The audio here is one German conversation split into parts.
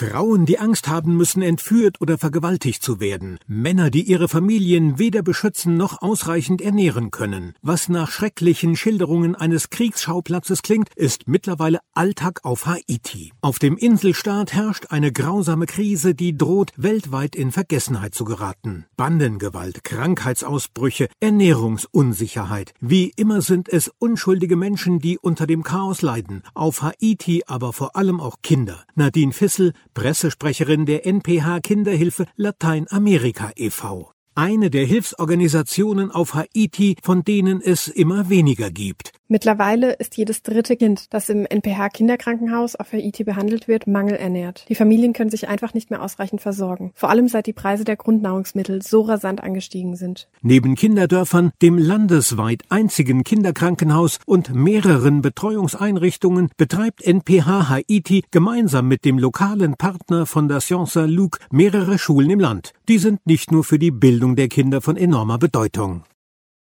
Frauen, die Angst haben müssen, entführt oder vergewaltigt zu werden. Männer, die ihre Familien weder beschützen noch ausreichend ernähren können. Was nach schrecklichen Schilderungen eines Kriegsschauplatzes klingt, ist mittlerweile Alltag auf Haiti. Auf dem Inselstaat herrscht eine grausame Krise, die droht, weltweit in Vergessenheit zu geraten. Bandengewalt, Krankheitsausbrüche, Ernährungsunsicherheit. Wie immer sind es unschuldige Menschen, die unter dem Chaos leiden. Auf Haiti aber vor allem auch Kinder. Nadine Fissel, Pressesprecherin der NPH Kinderhilfe Lateinamerika e.V. Eine der Hilfsorganisationen auf Haiti, von denen es immer weniger gibt. Mittlerweile ist jedes dritte Kind, das im NPH-Kinderkrankenhaus auf Haiti behandelt wird, mangelernährt. Die Familien können sich einfach nicht mehr ausreichend versorgen. Vor allem seit die Preise der Grundnahrungsmittel so rasant angestiegen sind. Neben Kinderdörfern, dem landesweit einzigen Kinderkrankenhaus und mehreren Betreuungseinrichtungen betreibt NPH Haiti gemeinsam mit dem lokalen Partner Fondation Saint-Luc mehrere Schulen im Land. Die sind nicht nur für die Bildung der Kinder von enormer Bedeutung.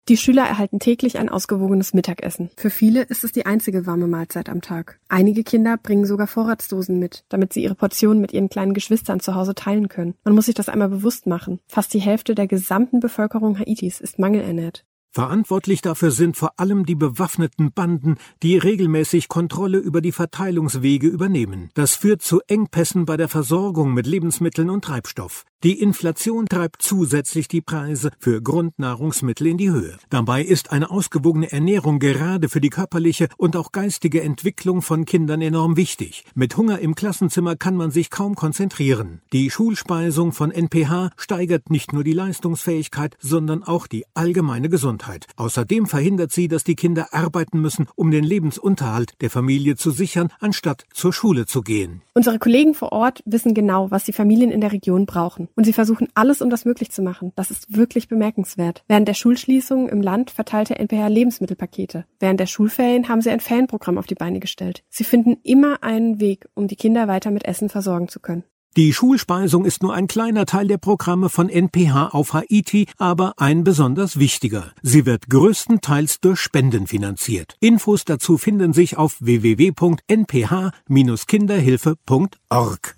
Die Schüler erhalten täglich ein ausgewogenes Mittagessen. Für viele ist es die einzige warme Mahlzeit am Tag. Einige Kinder bringen sogar Vorratsdosen mit, damit sie ihre Portionen mit ihren kleinen Geschwistern zu Hause teilen können. Man muss sich das einmal bewusst machen. Fast die Hälfte der gesamten Bevölkerung Haitis ist mangelernährt. Verantwortlich dafür sind vor allem die bewaffneten Banden, die regelmäßig Kontrolle über die Verteilungswege übernehmen. Das führt zu Engpässen bei der Versorgung mit Lebensmitteln und Treibstoff. Die Inflation treibt zusätzlich die Preise für Grundnahrungsmittel in die Höhe. Dabei ist eine ausgewogene Ernährung gerade für die körperliche und auch geistige Entwicklung von Kindern enorm wichtig. Mit Hunger im Klassenzimmer kann man sich kaum konzentrieren. Die Schulspeisung von NPH steigert nicht nur die Leistungsfähigkeit, sondern auch die allgemeine Gesundheit. Außerdem verhindert sie, dass die Kinder arbeiten müssen, um den Lebensunterhalt der Familie zu sichern, anstatt zur Schule zu gehen. Unsere Kollegen vor Ort wissen genau, was die Familien in der Region brauchen. Und sie versuchen alles, um das möglich zu machen. Das ist wirklich bemerkenswert. Während der Schulschließungen im Land verteilte NPR Lebensmittelpakete. Während der Schulferien haben sie ein Fanprogramm auf die Beine gestellt. Sie finden immer einen Weg, um die Kinder weiter mit Essen versorgen zu können. Die Schulspeisung ist nur ein kleiner Teil der Programme von NPH auf Haiti, aber ein besonders wichtiger. Sie wird größtenteils durch Spenden finanziert. Infos dazu finden sich auf www.nph-kinderhilfe.org.